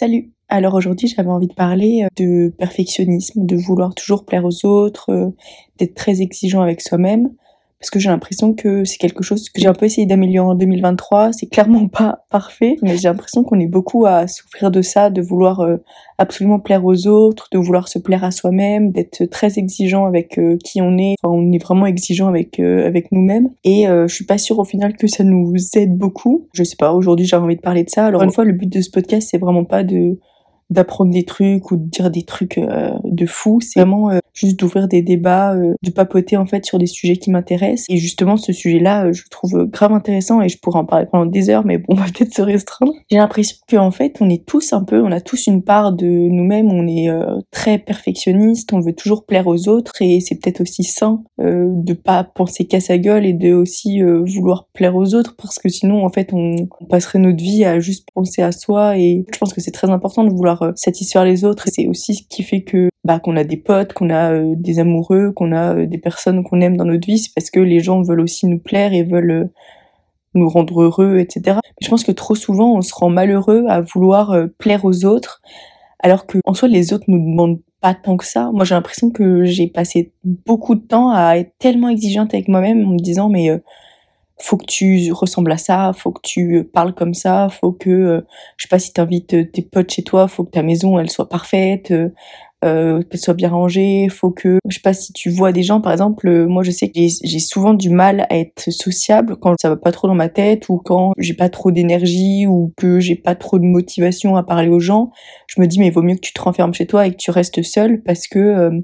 Salut. Alors aujourd'hui, j'avais envie de parler euh, de perfectionnisme, de vouloir toujours plaire aux autres, euh, d'être très exigeant avec soi-même, parce que j'ai l'impression que c'est quelque chose que j'ai un peu essayé d'améliorer en 2023. C'est clairement pas parfait, mais j'ai l'impression qu'on est beaucoup à souffrir de ça, de vouloir euh, absolument plaire aux autres, de vouloir se plaire à soi-même, d'être très exigeant avec euh, qui on est. Enfin, on est vraiment exigeant avec euh, avec nous-mêmes. Et je suis pas sûre au final que ça nous aide beaucoup. Je sais pas. Aujourd'hui, j'avais envie de parler de ça. Alors une fois, le but de ce podcast, c'est vraiment pas de d'apprendre des trucs ou de dire des trucs euh, de fou. C'est vraiment euh, juste d'ouvrir des débats, euh, de papoter en fait sur des sujets qui m'intéressent. Et justement, ce sujet-là, je trouve grave intéressant et je pourrais en parler pendant des heures, mais bon, on va peut-être se restreindre. J'ai l'impression qu'en fait, on est tous un peu, on a tous une part de nous-mêmes, on est très perfectionniste, on veut toujours plaire aux autres et c'est peut-être aussi sain de pas penser qu'à sa gueule et de aussi vouloir plaire aux autres parce que sinon, en fait, on, on passerait notre vie à juste penser à soi et je pense que c'est très important de vouloir euh, satisfaire les autres. Et c'est aussi ce qui fait que bah, qu'on a des potes, qu'on a euh, des amoureux, qu'on a euh, des personnes qu'on aime dans notre vie. C'est parce que les gens veulent aussi nous plaire et veulent nous rendre heureux, etc. Mais je pense que trop souvent, on se rend malheureux à vouloir plaire aux autres, alors que en soi, les autres nous demandent pas tant que ça. Moi, j'ai l'impression que j'ai passé beaucoup de temps à être tellement exigeante avec moi-même en me disant, mais faut que tu ressembles à ça, faut que tu parles comme ça, faut que, euh, je sais pas si t'invites euh, tes potes chez toi, faut que ta maison elle soit parfaite, euh, euh qu'elle soit bien rangée, faut que, je sais pas si tu vois des gens, par exemple, moi je sais que j'ai souvent du mal à être sociable quand ça va pas trop dans ma tête ou quand j'ai pas trop d'énergie ou que j'ai pas trop de motivation à parler aux gens. Je me dis mais il vaut mieux que tu te renfermes chez toi et que tu restes seul parce que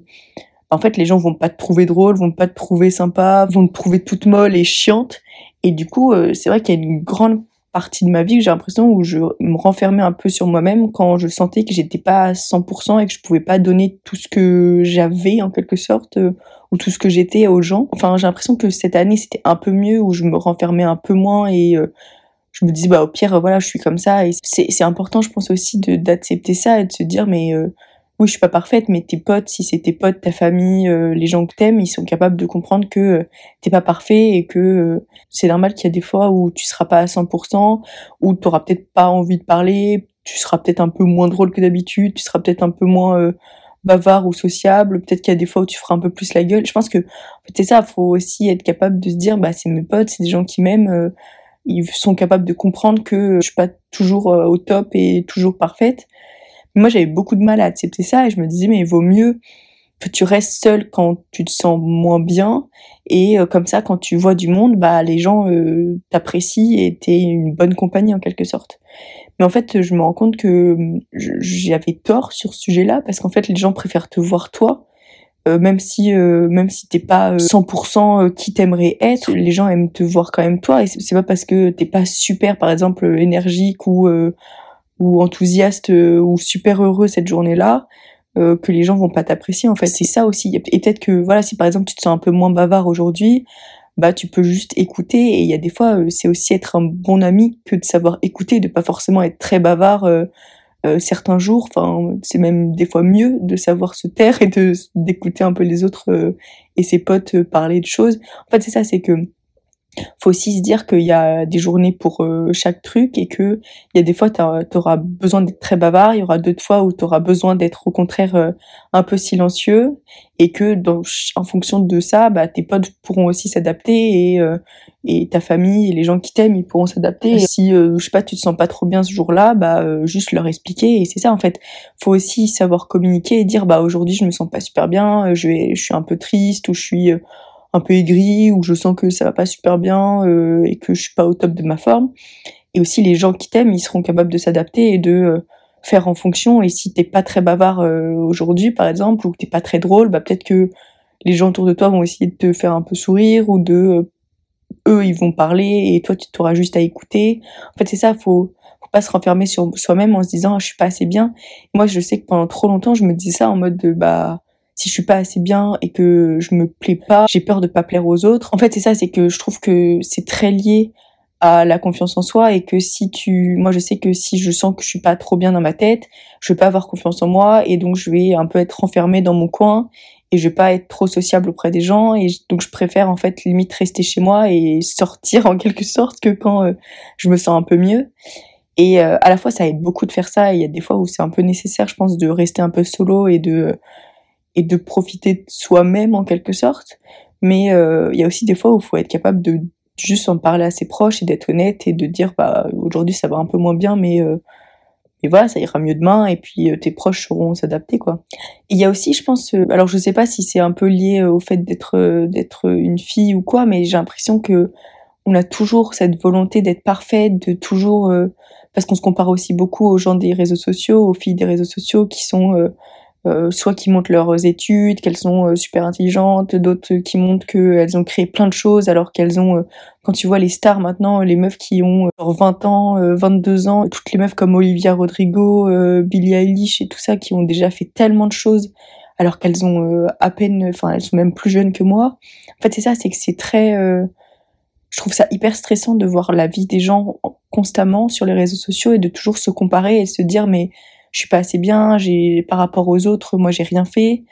en fait, les gens vont pas te trouver drôle, vont pas te trouver sympa, vont te trouver toute molle et chiante. Et du coup, euh, c'est vrai qu'il y a une grande partie de ma vie que j'ai l'impression où je me renfermais un peu sur moi-même quand je sentais que j'étais pas à 100% et que je pouvais pas donner tout ce que j'avais en quelque sorte euh, ou tout ce que j'étais aux gens. Enfin, j'ai l'impression que cette année c'était un peu mieux où je me renfermais un peu moins et euh, je me dis bah au pire voilà je suis comme ça et c'est important je pense aussi d'accepter ça et de se dire mais oui, je suis pas parfaite, mais tes potes, si c'est tes potes, ta famille, euh, les gens que t'aimes, ils sont capables de comprendre que euh, t'es pas parfait et que euh, c'est normal qu'il y a des fois où tu seras pas à 100%, où t'auras peut-être pas envie de parler, tu seras peut-être un peu moins drôle que d'habitude, tu seras peut-être un peu moins bavard ou sociable, peut-être qu'il y a des fois où tu feras un peu plus la gueule. Je pense que c'est ça, faut aussi être capable de se dire, bah c'est mes potes, c'est des gens qui m'aiment, ils sont capables de comprendre que je suis pas toujours au top et toujours parfaite moi, j'avais beaucoup de mal à accepter ça et je me disais, mais il vaut mieux que tu restes seul quand tu te sens moins bien et euh, comme ça, quand tu vois du monde, bah les gens euh, t'apprécient et t'es une bonne compagnie en quelque sorte. Mais en fait, je me rends compte que hum, j'avais tort sur ce sujet-là parce qu'en fait, les gens préfèrent te voir toi. Euh, même si même si t'es pas 100% qui t'aimerais être, les gens aiment te voir quand même toi et c'est pas parce que t'es pas super par exemple énergique ou ou enthousiaste euh, ou super heureux cette journée-là, euh, que les gens vont pas t'apprécier. En fait, c'est ça aussi. Et peut-être que voilà, si par exemple tu te sens un peu moins bavard aujourd'hui, bah tu peux juste écouter et il y a des fois c'est aussi être un bon ami que de savoir écouter de pas forcément être très bavard certains jours enfin c'est même des fois mieux de savoir se taire et de d'écouter un peu les autres et ses potes parler de choses en fait c'est ça c'est que faut aussi se dire qu'il y a des journées pour euh, chaque truc et que il y a des fois tu auras besoin d'être très bavard, il y aura d'autres fois où tu auras besoin d'être au contraire euh, un peu silencieux et que dans, en fonction de ça, bah, tes potes pourront aussi s'adapter et, euh, et ta famille et les gens qui t'aiment ils pourront s'adapter. Si je sais pas tu te sens pas trop bien ce jour-là, bah juste leur expliquer et c'est ça en fait. Faut aussi savoir communiquer et dire bah aujourd'hui je me sens pas super bien, je suis un peu triste ou je suis un peu aigri ou je sens que ça va pas super bien euh, et que je suis pas au top de ma forme. Et aussi les gens qui t'aiment, ils seront capables de s'adapter et de euh, faire en fonction. Et si t'es pas très bavard euh, aujourd'hui, par exemple, ou que t'es pas très drôle, bah peut-être que les gens autour de toi vont essayer de te faire un peu sourire ou de eux ils vont parler et toi tu t'auras juste à écouter. En fait c'est ça, faut faut pas se renfermer sur soi-même en se disant ah, je suis pas assez bien. Moi je sais que pendant trop longtemps je me disais ça en mode de bah si je suis pas assez bien et que je me plais pas, j'ai peur de pas plaire aux autres. En fait, c'est ça, c'est que je trouve que c'est très lié à la confiance en soi et que si tu, moi je sais que si je sens que je suis pas trop bien dans ma tête, je vais pas avoir confiance en moi et donc je vais un peu être enfermée dans mon coin et je vais pas être trop sociable auprès des gens et donc je préfère en fait limite rester chez moi et sortir en quelque sorte que quand euh, je me sens un peu mieux. Et euh, à la fois ça aide beaucoup de faire ça, il y a des fois où c'est un peu nécessaire je pense de rester un peu solo et de et de profiter de soi-même en quelque sorte. Mais euh, il y a aussi des fois où il faut être capable de juste en parler à ses proches et d'être honnête et de dire bah aujourd'hui ça va un peu moins bien mais euh, et voilà ça ira mieux demain et puis euh, tes proches sauront s'adapter quoi. Il y a aussi je pense alors je sais pas si c'est un peu lié au fait d'être d'être une fille ou quoi mais j'ai l'impression que on a toujours cette volonté d'être parfaite, de toujours parce qu'on se compare aussi beaucoup aux gens des réseaux sociaux, aux filles des réseaux sociaux qui sont euh, soit qui montrent leurs études, qu'elles sont euh, super intelligentes, d'autres qui montrent qu'elles ont créé plein de choses alors qu'elles ont, euh, quand tu vois les stars maintenant, les meufs qui ont 20 ans, 22 ans, toutes les meufs comme Olivia Rodrigo, Billie Eilish et tout ça qui ont déjà fait tellement de choses alors qu'elles ont à peine, enfin elles sont même plus jeunes que moi. En fait c'est ça, c'est que c'est très... je trouve ça hyper stressant de voir la vie des gens constamment sur les réseaux sociaux et de toujours se comparer et se dire mais je suis pas assez bien, j'ai par rapport aux autres, moi j'ai rien fait.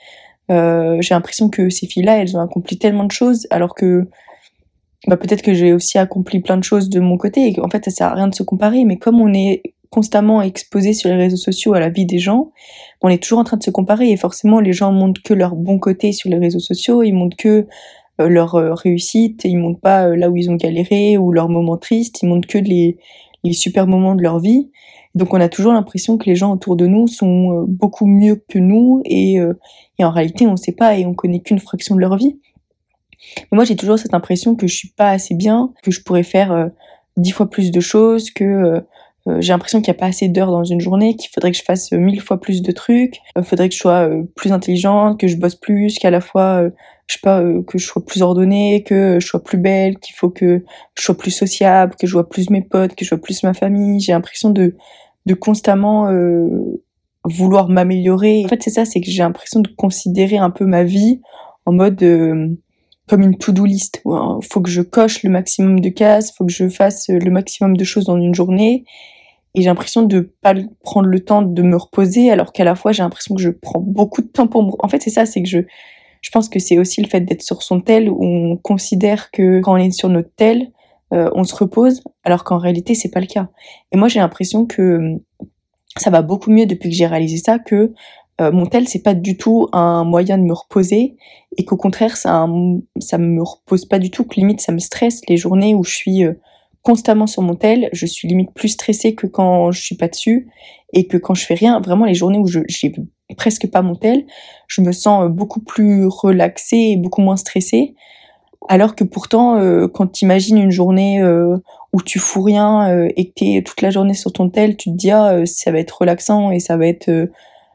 Euh, j'ai l'impression que ces filles-là, elles ont accompli tellement de choses, alors que bah, peut-être que j'ai aussi accompli plein de choses de mon côté, et qu'en fait ça sert à rien de se comparer, mais comme on est constamment exposé sur les réseaux sociaux à la vie des gens, on est toujours en train de se comparer, et forcément les gens montrent que leur bon côté sur les réseaux sociaux, ils montrent que euh, leur euh, réussite, ils montrent pas là où ils ont galéré, ou leurs moments tristes, ils montrent que les, les super moments de leur vie. Donc on a toujours l'impression que les gens autour de nous sont euh, beaucoup mieux que nous et, euh, et en réalité on ne sait pas et on connaît qu'une fraction de leur vie. Mais moi j'ai toujours cette impression que je suis pas assez bien, que je pourrais faire euh, dix fois plus de choses, que j'ai l'impression qu'il n'y a pas assez d'heures dans une journée, qu'il faudrait que je fasse mille fois plus de trucs, il faudrait que je sois plus intelligente, que je bosse plus, qu'à la fois je sais pas que je sois plus ordonnée, que je sois plus belle, qu'il faut que je sois plus sociable, que je vois plus mes potes, que je vois plus ma famille. J'ai l'impression de de constamment euh, vouloir m'améliorer. En fait, c'est ça, c'est que j'ai l'impression de considérer un peu ma vie en mode euh, comme une to-do list. Il faut que je coche le maximum de cases, faut que je fasse le maximum de choses dans une journée. Et j'ai l'impression de pas prendre le temps de me reposer, alors qu'à la fois j'ai l'impression que je prends beaucoup de temps pour me. En fait, c'est ça, c'est que je, je pense que c'est aussi le fait d'être sur son tel où on considère que quand on est sur notre tel, euh, on se repose, alors qu'en réalité c'est pas le cas. Et moi j'ai l'impression que euh, ça va beaucoup mieux depuis que j'ai réalisé ça que euh, mon tel c'est pas du tout un moyen de me reposer et qu'au contraire ça ça me repose pas du tout que limite ça me stresse les journées où je suis constamment sur mon tel je suis limite plus stressée que quand je suis pas dessus et que quand je fais rien vraiment les journées où je j'ai presque pas mon tel je me sens beaucoup plus relaxée et beaucoup moins stressée alors que pourtant, euh, quand tu imagines une journée euh, où tu fous rien euh, et que tu es toute la journée sur ton tel, tu te dis ah, ça va être relaxant et ça va être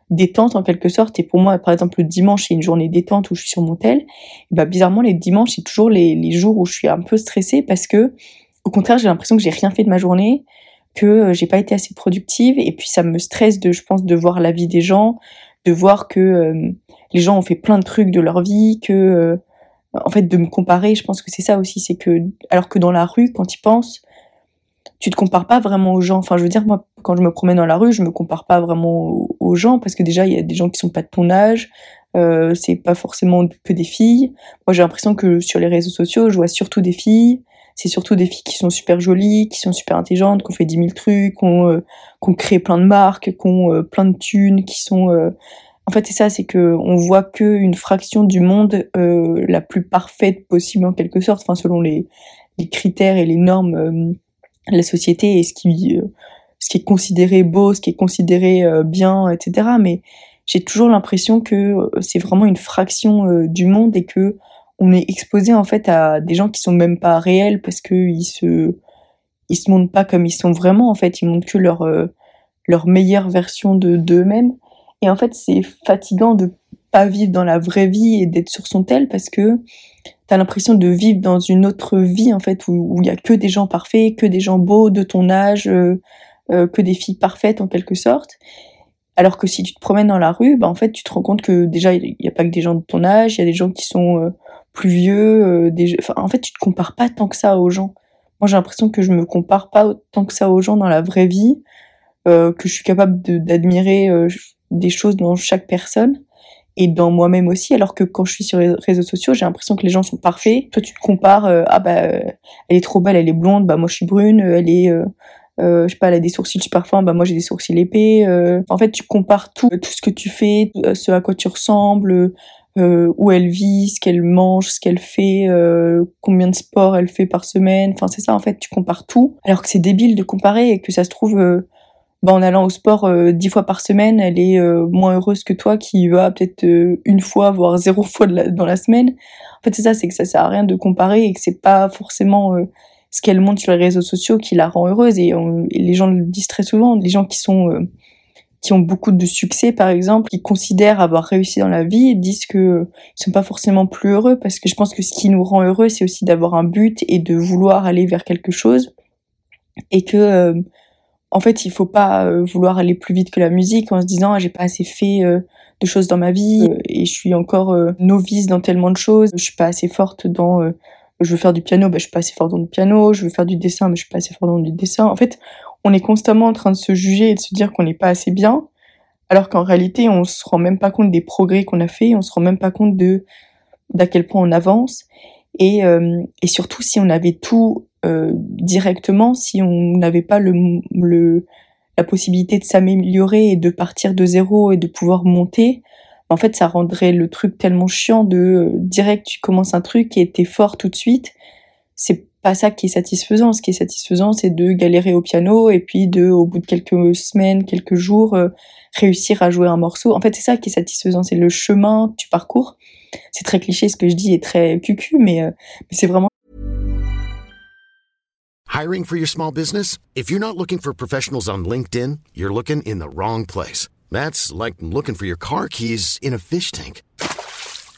détente en quelque sorte. Et pour moi, par exemple, le dimanche, c'est une journée détente où je suis sur mon tel. Bah, bizarrement, les dimanches, c'est toujours les, les, jours où je suis un peu stressée parce que, au contraire, j'ai l'impression que j'ai rien fait de ma journée, que j'ai pas été assez productive. Et puis, ça me stresse de, je pense, de voir la vie des gens, de voir que les gens ont fait plein de trucs de leur vie, que en fait, de me comparer, je pense que c'est ça aussi, c'est que, alors que dans la rue, quand tu penses, tu te compares pas vraiment aux gens. Enfin, je veux dire, moi, quand je me promène dans la rue, je me compare pas vraiment aux gens, parce que déjà, il y a des gens qui sont pas de ton âge, euh, c'est pas forcément que des filles. Moi, j'ai l'impression que sur les réseaux sociaux, je vois surtout des filles. C'est surtout des filles qui sont super jolies, qui sont super intelligentes, qui ont fait 10 000 trucs, qui ont, euh, créé plein de marques, qui ont euh, plein de thunes, qui sont... Euh, en fait, c'est ça, c'est que on voit qu'une fraction du monde la plus parfaite possible en quelque sorte, enfin selon les, critères et les normes de la société et ce qui, est considéré beau, ce qui est considéré bien, etc. Mais j'ai toujours l'impression que euh, c'est vraiment une fraction euh, du monde et que on est exposé en fait à des gens qui sont même pas réels parce que ils se ils se montrent pas comme ils sont vraiment en fait. Ils montrent que leur euh, leur meilleure version de d'eux-mêmes. Et en fait c'est fatigant de pas vivre dans la vraie vie et d'être sur son tel parce que t'as l'impression de vivre dans une autre vie en fait où il y a que des gens parfaits que des gens beaux de ton âge que des filles parfaites en quelque sorte. Alors que si tu te promènes dans la rue, bah en fait, tu te rends compte que déjà, il n'y a pas que des gens de ton âge, il y a des gens qui sont euh, plus vieux. Euh, en fait, tu te compares pas tant que ça aux gens. Moi, j'ai l'impression que je me compare pas tant que ça aux gens dans la vraie vie, euh, que je suis capable d'admirer des choses dans chaque personne et dans moi-même aussi, alors que quand je suis sur les réseaux sociaux, j'ai l'impression que les gens sont parfaits. Toi, tu te compares, ah bah, elle est trop belle, elle est blonde, bah moi je suis brune, elle est euh, je sais pas, elle a des sourcils super fins, bah moi j'ai des sourcils épais. Euh. En fait, tu compares tout, tout ce que tu fais, euh, ce à quoi tu ressembles, euh, où elle vit, ce qu'elle mange, ce qu'elle fait, euh, combien de sport elle fait par semaine. Enfin, c'est ça, en fait, tu compares tout. Alors que c'est débile de comparer et que ça se trouve, bah, en allant au sport dix fois par semaine, elle est moins heureuse que toi qui va peut-être une fois, voire zéro fois dans la semaine. En fait, c'est ça, c'est que ça sert à rien de comparer et que c'est pas forcément ce qu'elle montre sur les réseaux sociaux qui la rend heureuse et, les gens le disent très souvent les gens qui sont euh, qui ont beaucoup de succès par exemple qui considèrent avoir réussi dans la vie disent que euh, ils sont pas forcément plus heureux parce que je pense que ce qui nous rend heureux c'est aussi d'avoir un but et de vouloir aller vers quelque chose. Et que euh, en fait il faut pas vouloir aller plus vite que la musique en se disant ah, j'ai pas assez fait de choses dans ma vie et je suis encore novice dans tellement de choses. Je suis pas assez forte dans je veux faire du piano, bah, je suis pas assez fort dans le piano, je veux faire du dessin, mais je suis pas assez fort dans le dessin. En fait, on est constamment en train de se juger et de se dire qu'on n'est pas assez bien, alors qu'en réalité, on se rend même pas compte des progrès qu'on a fait, on se rend même pas compte de d'à quel point on avance. Et, euh, surtout, si on avait tout euh, directement, si on n'avait pas le, le, la possibilité de s'améliorer et de partir de zéro et de pouvoir monter, en fait, ça rendrait le truc tellement chiant de euh, direct tu commences un truc et t'es fort tout de suite. C'est pas ça qui est satisfaisant. Ce qui est satisfaisant, c'est de galérer au piano et puis de, au bout de quelques semaines, quelques jours, euh, réussir à jouer un morceau. En fait, c'est ça qui est satisfaisant. C'est le chemin que tu parcours. C'est très cliché ce que je dis est très cucu, mais, euh, mais c'est vraiment. Hiring for your small business? If you're not looking for professionals on LinkedIn, you're looking in the wrong place. That's like looking for your car keys in a fish tank.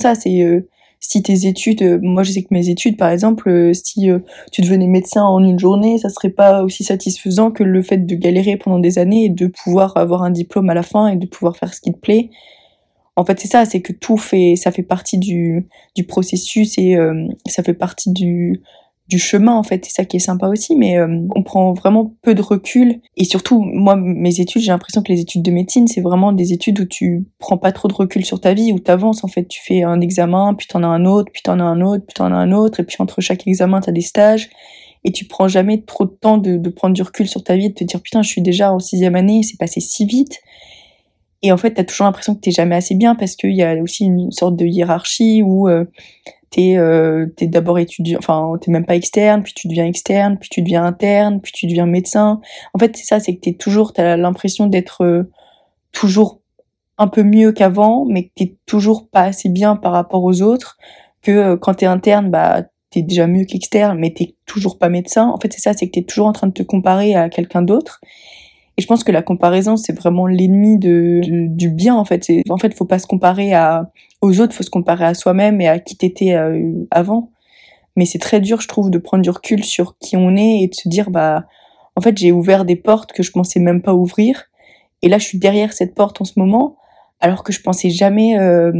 Ça, c'est. Euh... si tes études, euh, moi je sais que mes études par exemple, euh, si tu devenais médecin en une journée, ça serait pas aussi satisfaisant que le fait de galérer pendant des années et de pouvoir avoir un diplôme à la fin et de pouvoir faire ce qui te plaît. En fait, c'est ça, c'est que tout fait, ça fait partie du, du processus et ça fait partie du, du chemin en fait, c'est ça qui est sympa aussi, mais euh, on prend vraiment peu de recul et surtout moi mes études, j'ai l'impression que les études de médecine c'est vraiment des études où tu prends pas trop de recul sur ta vie, où tu avances en fait, tu fais un examen, puis t'en as un autre, puis t'en as un autre, puis t'en as un autre et puis entre chaque examen t'as des stages et tu prends jamais trop de temps de, prendre du recul sur ta vie de te dire putain je suis déjà en sixième année, c'est passé si vite. Et en fait, t'as toujours l'impression que t'es jamais assez bien parce qu'il y a aussi une sorte de hiérarchie où euh, t'es euh, es, d'abord étudiant, enfin t'es même pas externe, puis tu deviens externe, puis tu deviens interne, puis tu deviens médecin. En fait, c'est ça, c'est que t'es toujours, t'as l'impression d'être euh, toujours un peu mieux qu'avant, mais que t'es toujours pas assez bien par rapport aux autres. Que euh, quand t'es interne, bah t'es déjà mieux qu'externe, mais t'es toujours pas médecin. En fait, c'est ça, c'est que t'es toujours en train de te comparer à quelqu'un d'autre. Et je pense que la comparaison, c'est vraiment l'ennemi de, du bien, en fait. En fait, faut pas se comparer à, aux autres, faut se comparer à soi-même et à qui t'étais euh, avant. Mais c'est très dur, je trouve, de prendre du recul sur qui on est et de se dire, bah, en fait, j'ai ouvert des portes que je pensais même pas ouvrir. Et là, je suis derrière cette porte en ce moment, alors que je pensais jamais euh,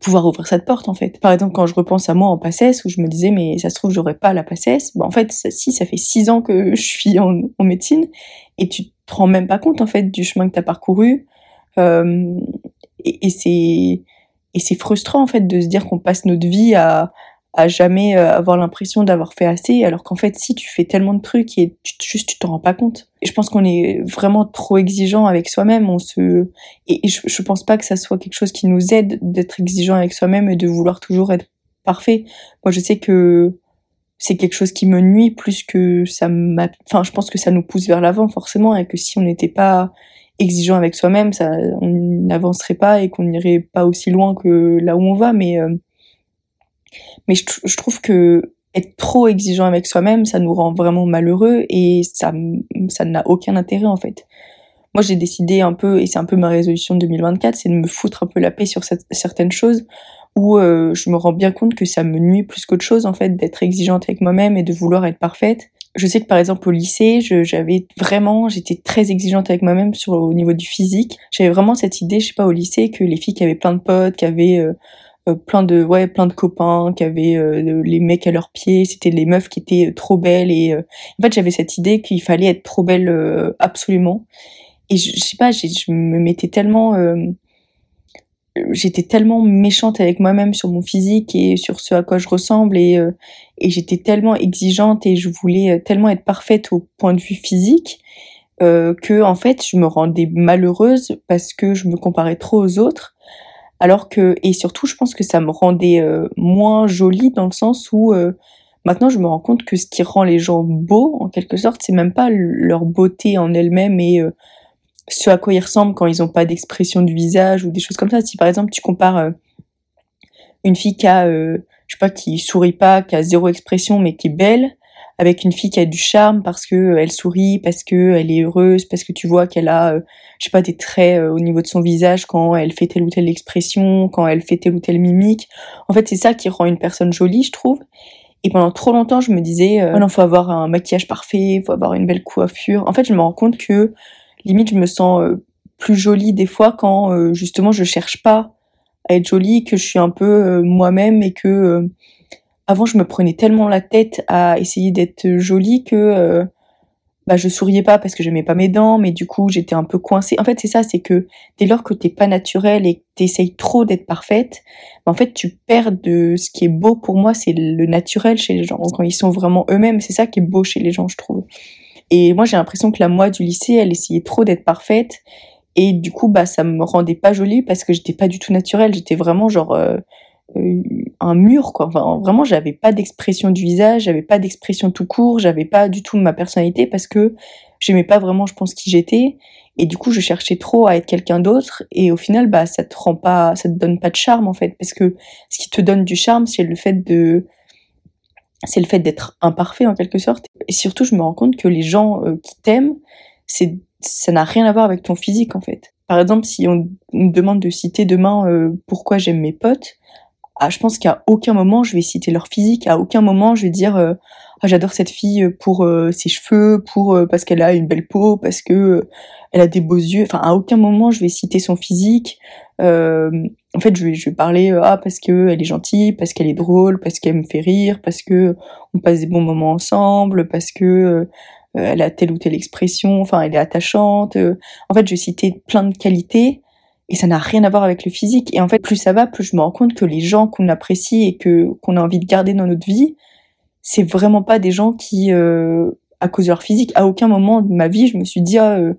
pouvoir ouvrir cette porte, en fait. Par exemple, quand je repense à moi en passesse, où je me disais, mais ça se trouve, j'aurais pas la passesse. Bah, en fait, si, ça fait six ans que je suis en, médecine, et tu te rends même pas compte en fait du chemin que tu as parcouru. Euh, et c'est et c'est frustrant en fait de se dire qu'on passe notre vie à à jamais euh, avoir l'impression d'avoir fait assez, alors qu'en fait, si tu fais tellement de trucs et tu, juste tu t'en rends pas compte. Et je pense qu'on est vraiment trop exigeant avec soi-même. On se et, je, je pense pas que ça soit quelque chose qui nous aide d'être exigeant avec soi-même et de vouloir toujours être parfait. Moi, je sais que c'est quelque chose qui me nuit plus que ça m'a enfin je pense que ça nous pousse vers l'avant forcément et que si on n'était pas exigeant avec soi-même ça on n'avancerait pas et qu'on n'irait pas aussi loin que là où on va mais euh, mais je, trouve que être trop exigeant avec soi-même ça nous rend vraiment malheureux et ça ça n'a aucun intérêt en fait moi j'ai décidé un peu et c'est un peu ma résolution de 2024 c'est de me foutre un peu la paix sur certaines choses où euh, je me rends bien compte que ça me nuit plus qu'autre chose en fait d'être exigeante avec moi-même et de vouloir être parfaite. Je sais que par exemple au lycée, j'avais vraiment, j'étais très exigeante avec moi-même sur au niveau du physique. J'avais vraiment cette idée, je sais pas au lycée, que les filles qui avaient plein de potes, qui avaient euh, euh, plein de ouais plein de copains, qui avaient les mecs à leurs pieds, c'était les meufs qui étaient trop belles et en fait j'avais cette idée qu'il fallait être trop belle absolument. Et je, je sais pas, je me mettais tellement j'étais tellement méchante avec moi-même sur mon physique et sur ce à quoi je ressemble et, euh, et j'étais tellement exigeante et je voulais euh, tellement être parfaite au point de vue physique euh, que en fait je me rendais malheureuse parce que je me comparais trop aux autres. Alors que et surtout je pense que ça me rendait euh, moins jolie dans le sens où maintenant je me rends compte que ce qui rend les gens beaux en quelque sorte c'est même pas leur beauté en elle-même et ce à quoi ils ressemblent quand ils n'ont pas d'expression du visage ou des choses comme ça. Si par exemple tu compares euh, une fille qui a, euh, je sais pas, qui sourit pas, qui a zéro expression mais qui est belle, avec une fille qui a du charme parce que euh, elle sourit, parce que elle est heureuse, parce que tu vois qu'elle a, je sais pas, des traits au niveau de son visage quand elle fait telle ou telle expression, quand elle fait telle ou telle mimique. En fait, c'est ça qui rend une personne jolie, je trouve. Et pendant trop longtemps, je me disais, euh, oh non, faut avoir un maquillage parfait, faut avoir une belle coiffure. En fait, je me rends compte que limite je me sens euh, plus jolie des fois quand euh, justement je cherche pas à être jolie, que je suis un peu euh, moi-même et que avant je me prenais tellement la tête à essayer d'être jolie que bah je souriais pas parce que j'aimais pas mes dents, mais du coup j'étais un peu coincée. En fait c'est ça, c'est que dès lors que t'es pas naturelle et que t'essayes trop d'être parfaite, bah, en fait tu perds de ce qui est beau pour moi, c'est le naturel chez les gens quand ils sont vraiment eux-mêmes. C'est ça qui est beau chez les gens, je trouve. Et moi, j'ai l'impression que la moi du lycée, elle essayait trop d'être parfaite. Et du coup, bah, ça me rendait pas jolie parce que j'étais pas du tout naturelle. J'étais vraiment genre euh, euh, un mur, quoi. Enfin, vraiment, j'avais pas d'expression du visage, j'avais pas d'expression tout court, j'avais pas du tout ma personnalité parce que j'aimais pas vraiment, je pense, qui j'étais. Et du coup, je cherchais trop à être quelqu'un d'autre. Et au final, bah, ça te rend pas, ça te donne pas de charme, en fait. Parce que ce qui te donne du charme, c'est le fait de, c'est le fait d'être imparfait en quelque sorte. Et surtout, je me rends compte que les gens euh, qui t'aiment, c'est ça n'a rien à voir avec ton physique en fait. Par exemple, si on me demande de citer demain euh, pourquoi j'aime mes potes, ah, je pense qu'à aucun moment je vais citer leur physique, à aucun moment je vais dire euh, ah, j'adore cette fille pour ses cheveux, pour parce qu'elle a une belle peau, parce que elle a des beaux yeux. Enfin, à aucun moment je vais citer son physique. Euh, en fait, je vais, parler euh, ah parce que elle est gentille, parce qu'elle est drôle, parce qu'elle me fait rire, parce que on passe des bons moments ensemble, parce que euh, elle a telle ou telle expression, enfin elle est attachante. En fait, je vais citer plein de qualités et ça n'a rien à voir avec le physique. Et en fait, plus ça va, plus je me rends compte que les gens qu'on apprécie et que qu'on a envie de garder dans notre vie, c'est vraiment pas des gens qui, euh, à cause de leur physique, à aucun moment de ma vie, je me suis dit, ah, euh,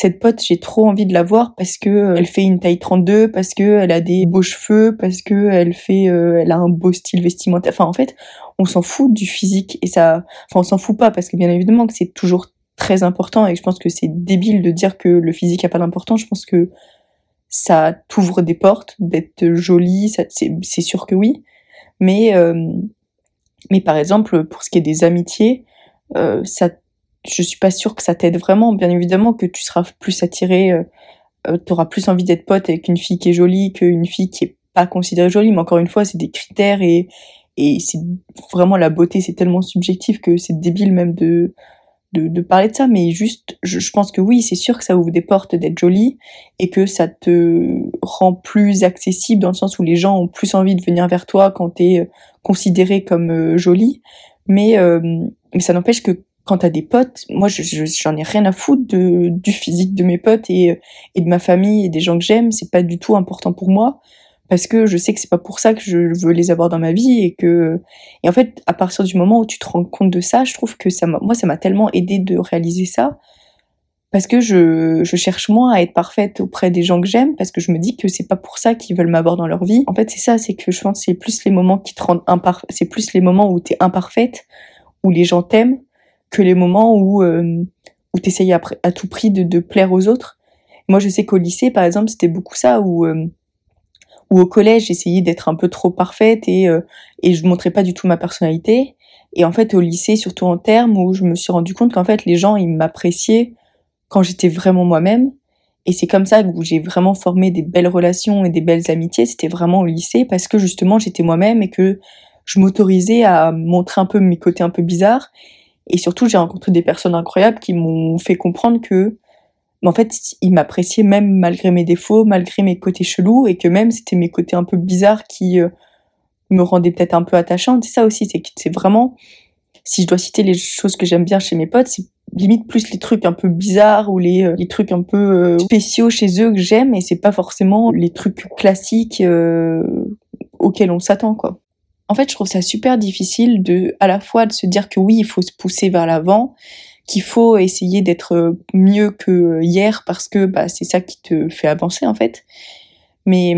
cette pote, j'ai trop envie de la voir parce que euh, elle fait une taille 32, parce que elle a des beaux cheveux, parce que elle fait, elle a un beau style vestimentaire. Enfin, en fait, on s'en fout du physique et ça, enfin, on s'en fout pas parce que bien évidemment que c'est toujours très important et je pense que c'est débile de dire que le physique a pas d'importance. Je pense que ça t'ouvre des portes, d'être jolie, c'est sûr que oui. Mais, euh, mais par exemple, pour ce qui est des amitiés, euh, ça, je suis pas sûre que ça t'aide vraiment. Bien évidemment que tu seras plus attiré, euh, euh tu auras plus envie d'être pote avec une fille qui est jolie qu'une fille qui est pas considérée jolie. Mais encore une fois, c'est des critères et, et c'est vraiment la beauté, c'est tellement subjectif que c'est débile même de, de, de, parler de ça, mais juste, je, pense que oui, c'est sûr que ça ouvre des portes d'être jolie et que ça te rend plus accessible dans le sens où les gens ont plus envie de venir vers toi quand t'es euh, considéré comme euh, jolie. Mais, euh, mais ça n'empêche que quand t'as des potes, moi, j'en je, ai rien à foutre du physique de mes potes et, de ma famille et des gens que j'aime. C'est pas du tout important pour moi parce que je sais que c'est pas pour ça que je veux les avoir dans ma vie et que et en fait à partir du moment où tu te rends compte de ça je trouve que ça moi ça m'a tellement aidé de réaliser ça parce que je, cherche moins à être parfaite auprès des gens que j'aime parce que je me dis que c'est pas pour ça qu'ils veulent m'avoir dans leur vie en fait c'est ça c'est que je pense c'est plus les moments qui te rendent imparfaite c'est plus les moments où t'es imparfaite où les gens t'aiment que les moments où euh, où t'essayes à, à tout prix de, de plaire aux autres moi je sais qu'au lycée par exemple c'était beaucoup ça où euh, ou au collège, j'essayais d'être un peu trop parfaite et, euh, et je montrais pas du tout ma personnalité. Et en fait, au lycée, surtout en termes, où je me suis rendu compte qu'en fait, les gens, ils m'appréciaient quand j'étais vraiment moi-même. Et c'est comme ça que j'ai vraiment formé des belles relations et des belles amitiés. C'était vraiment au lycée parce que justement, j'étais moi-même et que je m'autorisais à montrer un peu mes côtés un peu bizarres. Et surtout, j'ai rencontré des personnes incroyables qui m'ont fait comprendre que en fait, il m'appréciait même malgré mes défauts, malgré mes côtés chelous, et que même c'était mes côtés un peu bizarres qui euh, me rendaient peut-être un peu attachante. C'est ça aussi, c'est que c'est vraiment, si je dois citer les choses que j'aime bien chez mes potes, c'est limite plus les trucs un peu bizarres ou les, euh, trucs un peu euh, spéciaux chez eux que j'aime, et c'est pas forcément les trucs classiques auxquels on s'attend, quoi. En fait, je trouve ça super difficile de, à la fois de se dire que oui, il faut se pousser vers l'avant, qu'il faut essayer d'être mieux que hier parce que bah, c'est ça qui te fait avancer en fait. Mais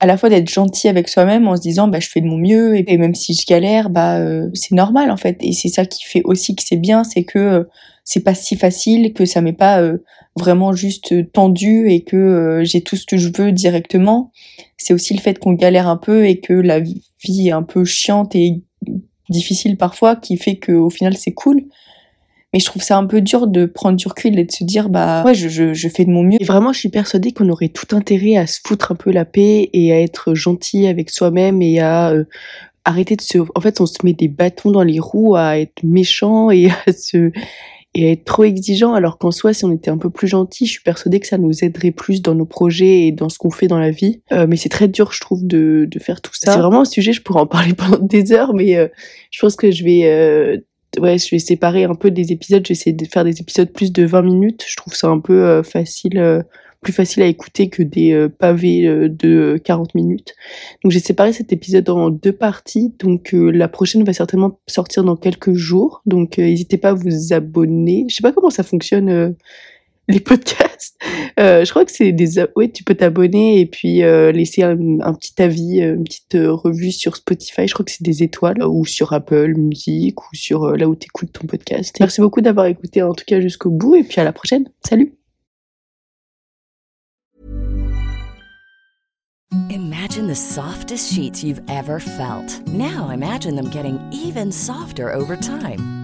à la fois d'être gentil avec soi-même en se disant bah je fais de mon mieux et même si je galère bah euh, c'est normal en fait. Et c'est ça qui fait aussi que c'est bien c'est que euh, c'est pas si facile que ça m'est pas euh, vraiment juste tendu et que j'ai tout ce que je veux directement. C'est aussi le fait qu'on galère un peu et que la vie est un peu chiante et difficile parfois qui fait que au final c'est cool mais je trouve ça un peu dur de prendre du recul et de se dire, bah ouais, je, je, je fais de mon mieux. Et vraiment, je suis persuadée qu'on aurait tout intérêt à se foutre un peu la paix et à être gentil avec soi-même et à euh, arrêter de se... En fait, on se met des bâtons dans les roues à être méchant et à se et à être trop exigeant. Alors qu'en soi si on était un peu plus gentil je suis persuadée que ça nous aiderait plus dans nos projets et dans ce qu'on fait dans la vie. Euh, mais c'est très dur je trouve de, de faire tout ça. C'est vraiment un sujet je pourrais en parler pendant des heures mais euh, je pense que je vais euh, ouais, je vais séparer un peu des épisodes. J'essaie de faire des épisodes plus de 20 minutes. Je trouve ça un peu euh, facile, euh, plus facile à écouter que des euh, pavés de 40 minutes. Donc j'ai séparé cet épisode en deux parties. Donc la prochaine va certainement sortir dans quelques jours. Donc n'hésitez pas à vous abonner. Je sais pas comment ça fonctionne les podcasts. Euh, je crois que c'est des... Oui, tu peux t'abonner et puis euh, laisser un, petit avis, euh, une petite revue sur Spotify. Je crois que c'est des étoiles ou sur Apple Music ou sur là où tu écoutes ton podcast. Merci beaucoup d'avoir écouté en tout cas jusqu'au bout et puis à la prochaine. Salut Imagine the softest sheets you've ever felt. Now imagine them getting even softer over time.